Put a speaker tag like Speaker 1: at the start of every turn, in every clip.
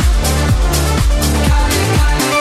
Speaker 1: Got it, got it.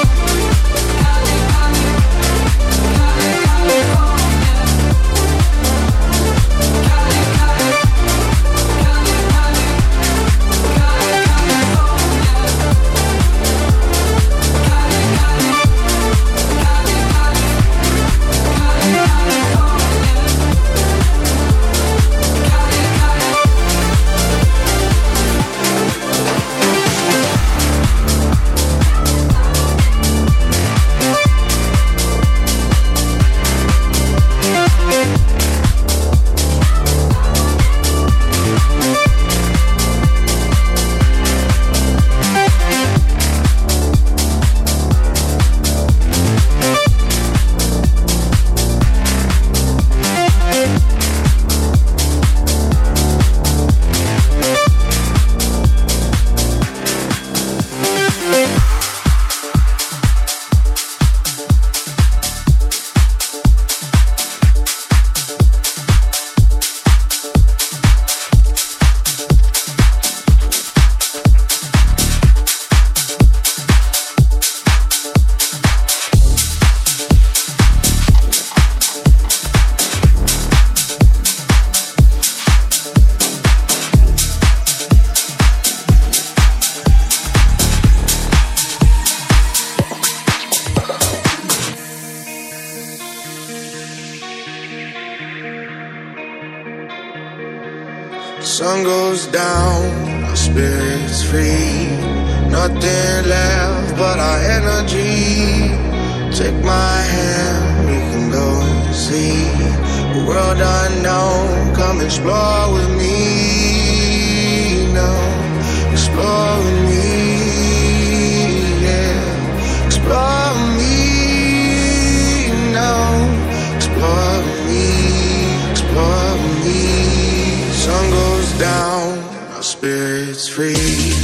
Speaker 2: Goes down, our spirits free. Nothing left but our energy. Take my hand, we can go and see a world unknown. Come explore with me. No, explore with me. Yeah, explore with me. Explore with me. Explore with me. Sun goes down, spirits free.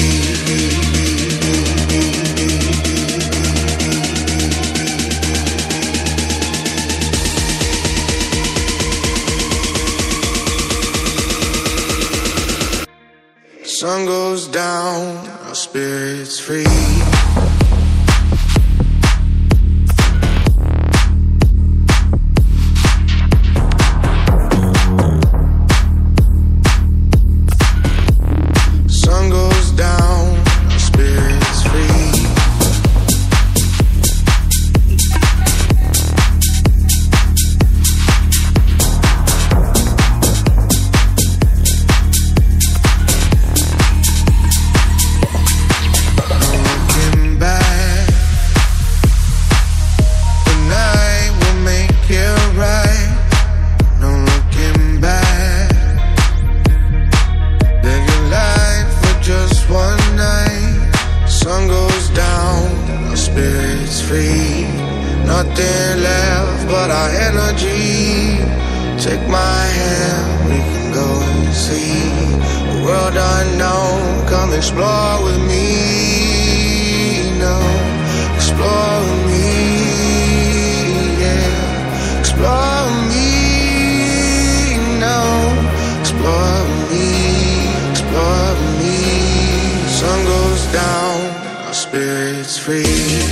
Speaker 2: Explore with me. No, explore with me. Yeah, explore with me. No, explore with me. Explore with me. Sun goes down, our spirits free.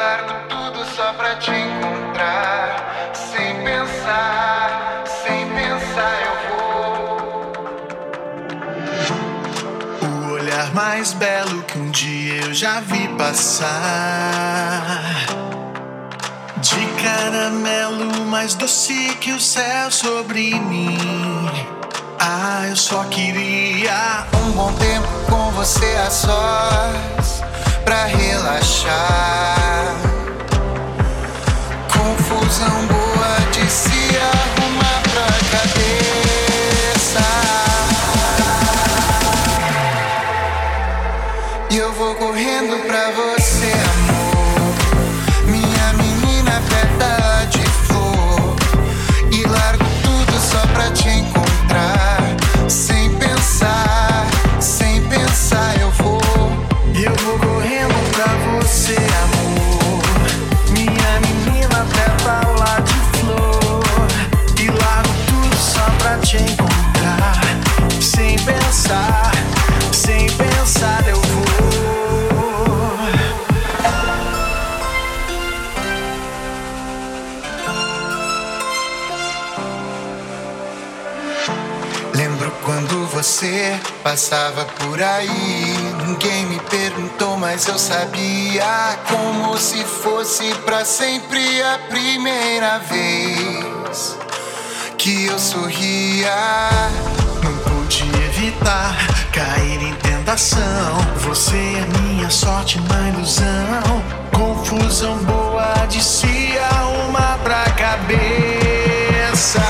Speaker 3: Largo tudo só pra te encontrar. Sem pensar, sem pensar eu vou. O olhar mais belo que um dia eu já vi passar. De caramelo mais doce que o céu sobre mim. Ah, eu só queria um bom tempo com você a sós pra relaxar. Confusão boa de se arrumar pra cabeça. Passava por aí, ninguém me perguntou, mas eu sabia como se fosse para sempre a primeira vez que eu sorria. Não pude evitar cair em tentação. Você é minha sorte na ilusão. Confusão boa de si, uma pra cabeça.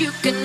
Speaker 4: you can.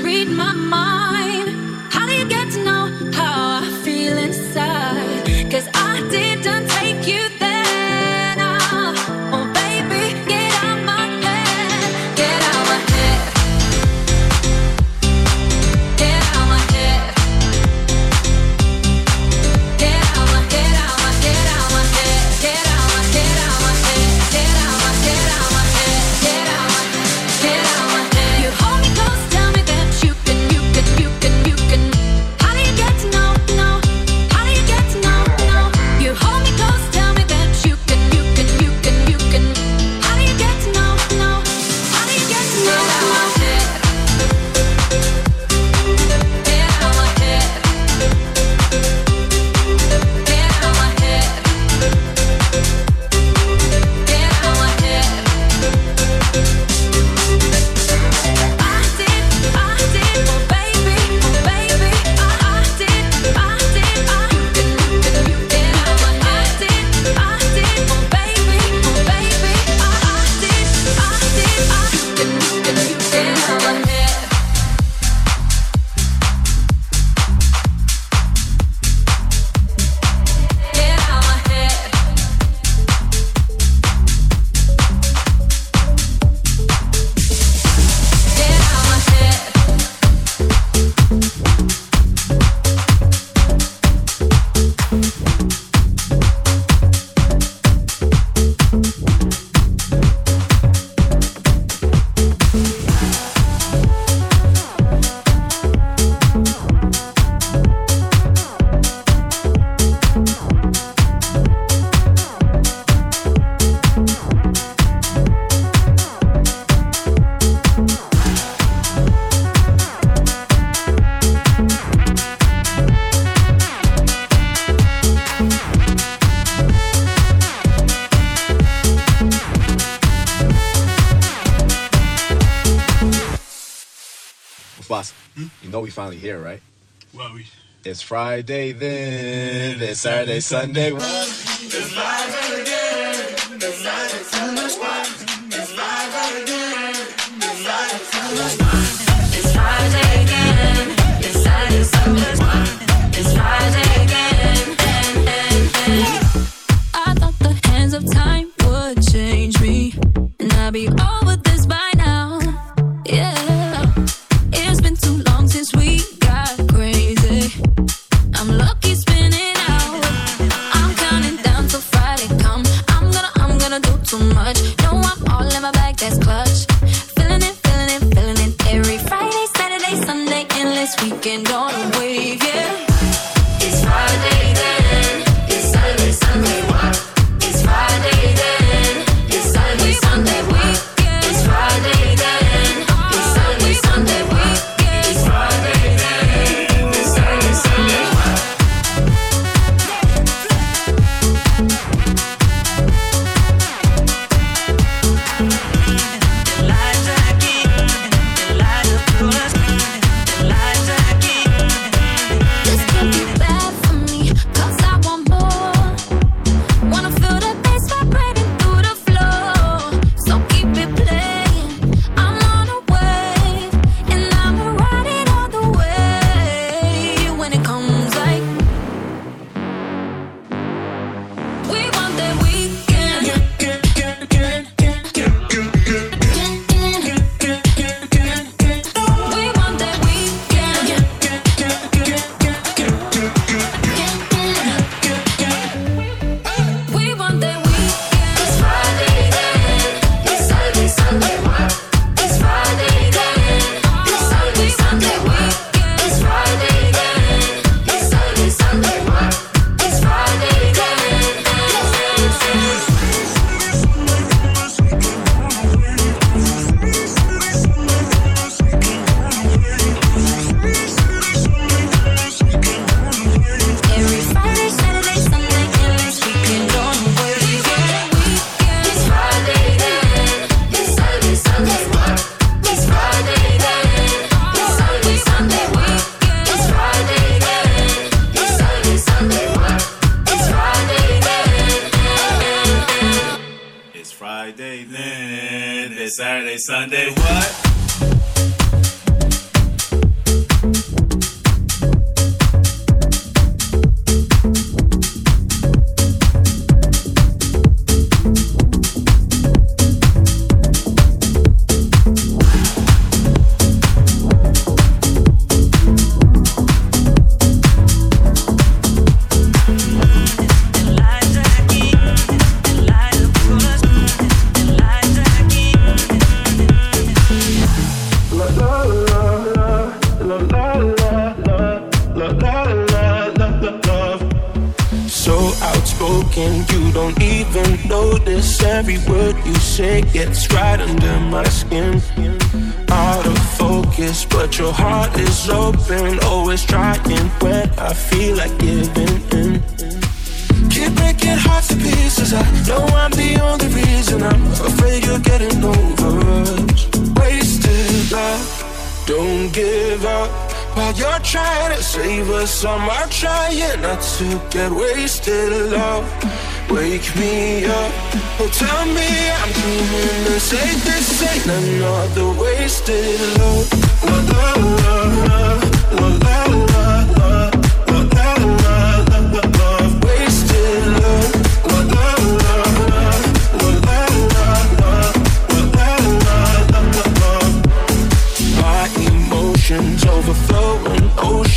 Speaker 4: Know we finally here, right?
Speaker 5: Well, we.
Speaker 4: It's Friday then. It's Saturday, Sunday. It's Friday again. It's Friday, Sunday. It's again. It's Friday, Sunday. It's Friday again. It's Saturday, Sunday. It's Friday again.
Speaker 1: I thought the hands of time would change me, and I'd be over
Speaker 6: While you're trying to save us, I'm trying not to get wasted. Love, wake me up. Oh, tell me I'm dreaming the same. This ain't another wasted love. La la la la la la.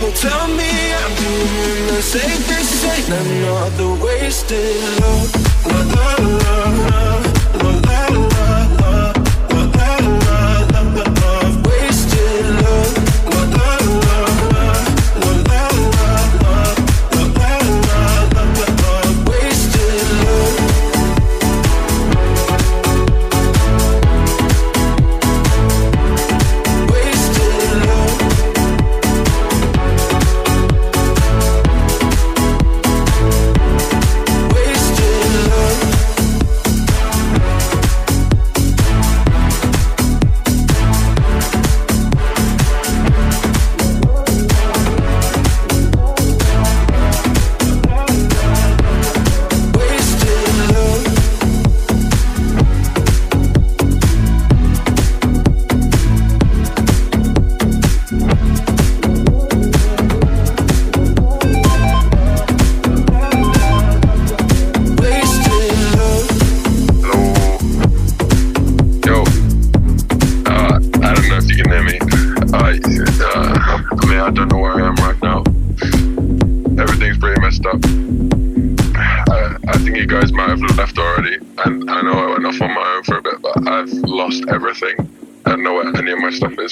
Speaker 6: Well, tell me I'm doing the safest thing. I'm not the wasted love,
Speaker 7: love, love, love.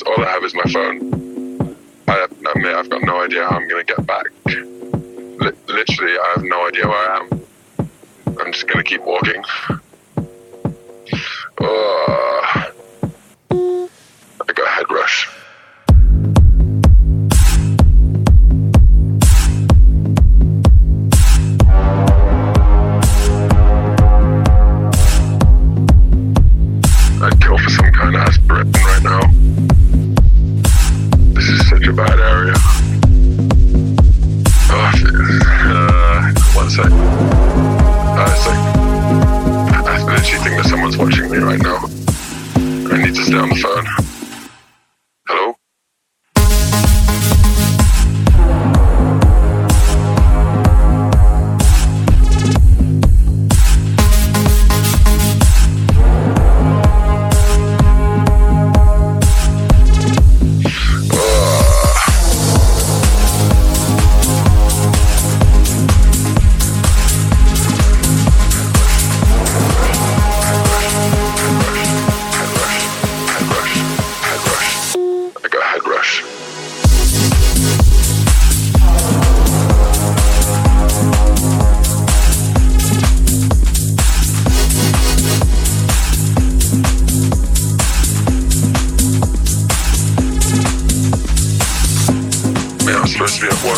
Speaker 7: all I have is my phone.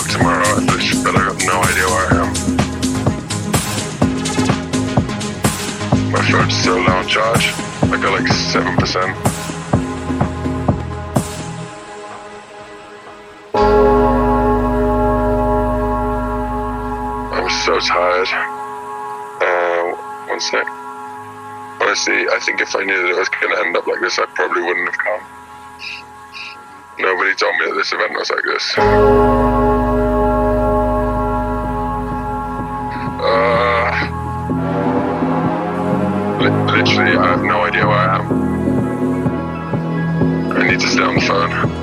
Speaker 7: up tomorrow at the but I got no idea where I am. My phone's still low on charge. I got like 7%. I'm so tired. Uh, one sec. Honestly, I think if I knew that it was going to end up like this, I probably wouldn't have come. Nobody told me that this event was like this. literally, I have no idea where I am. I need to stay on the phone.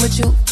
Speaker 1: With you?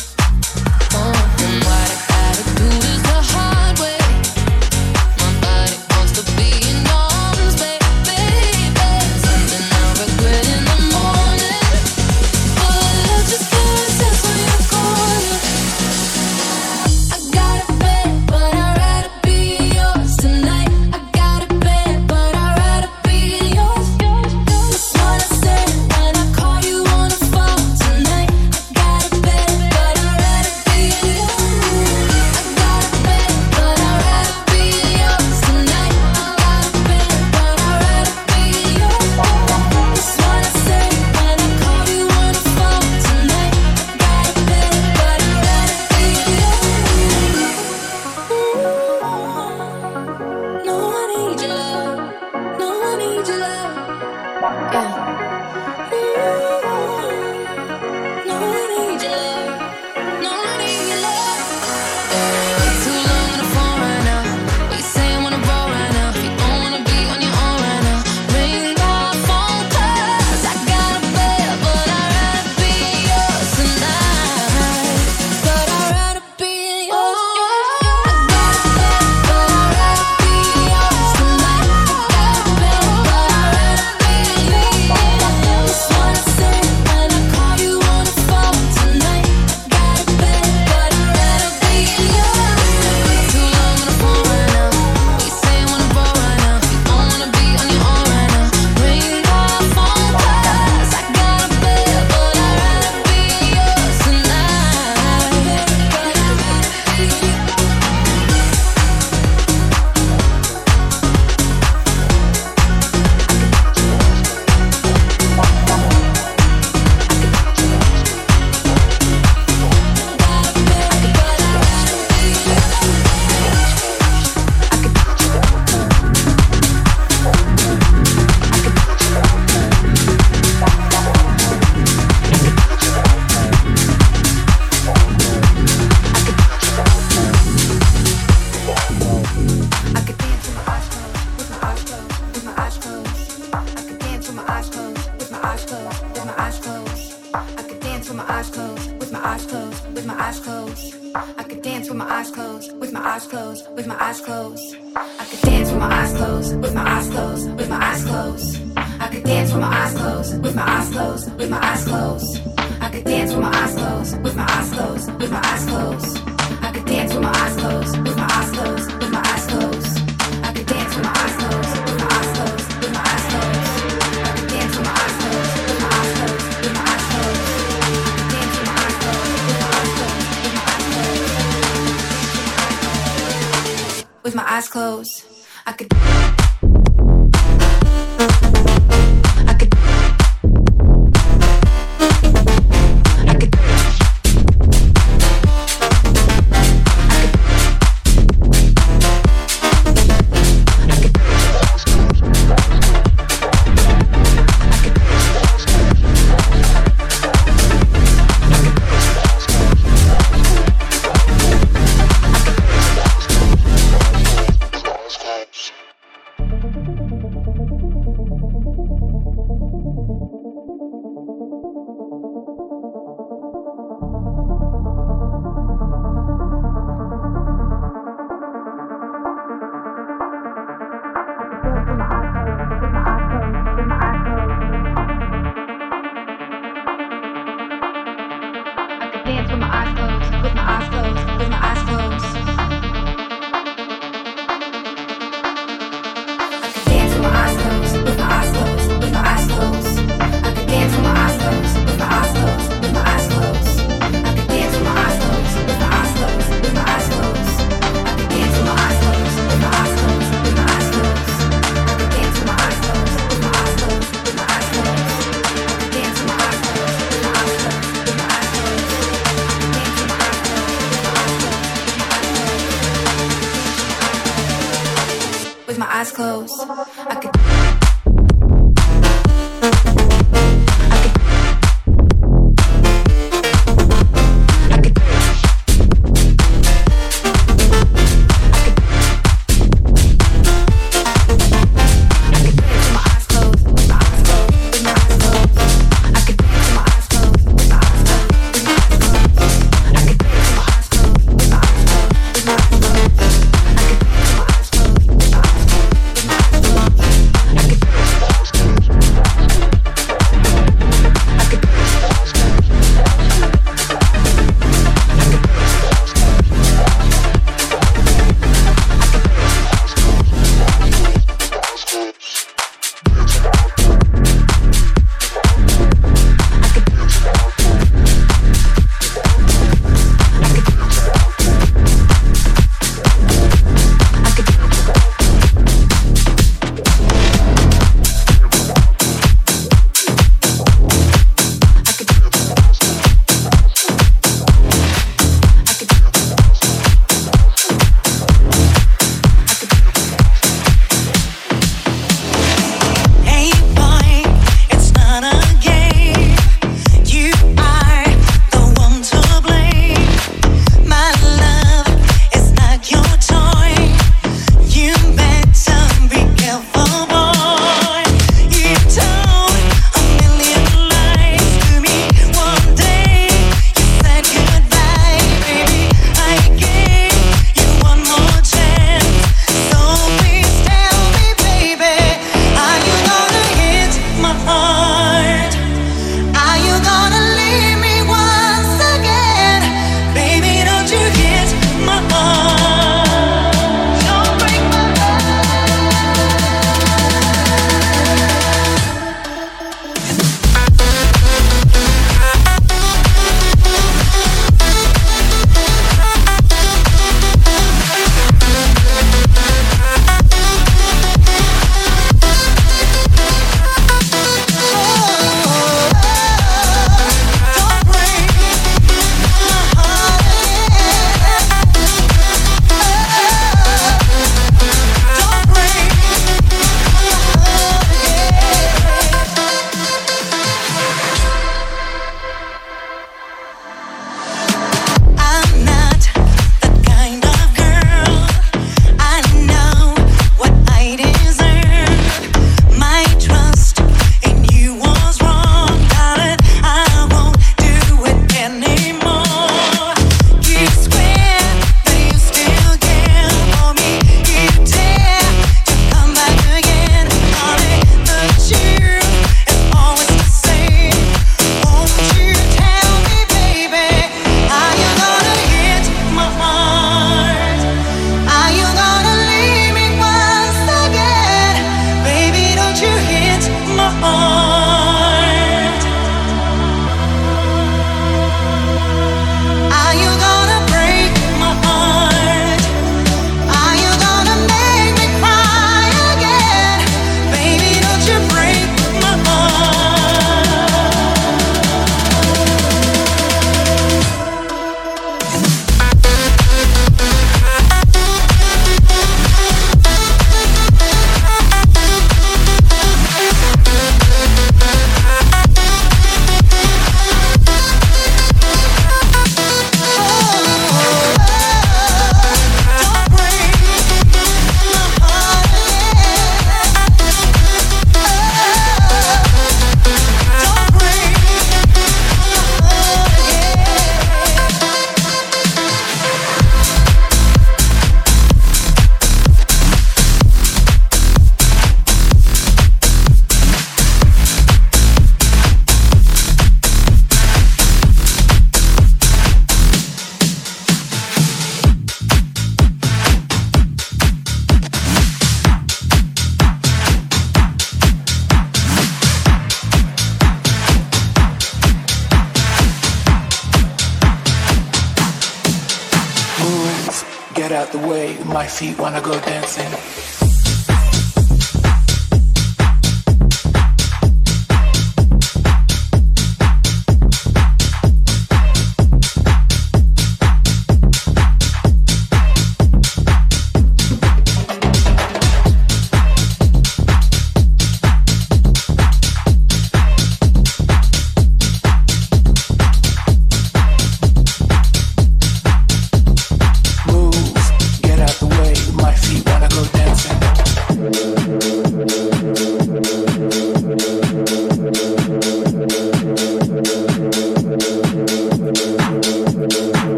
Speaker 1: Could dance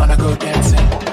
Speaker 8: wanna go dancing.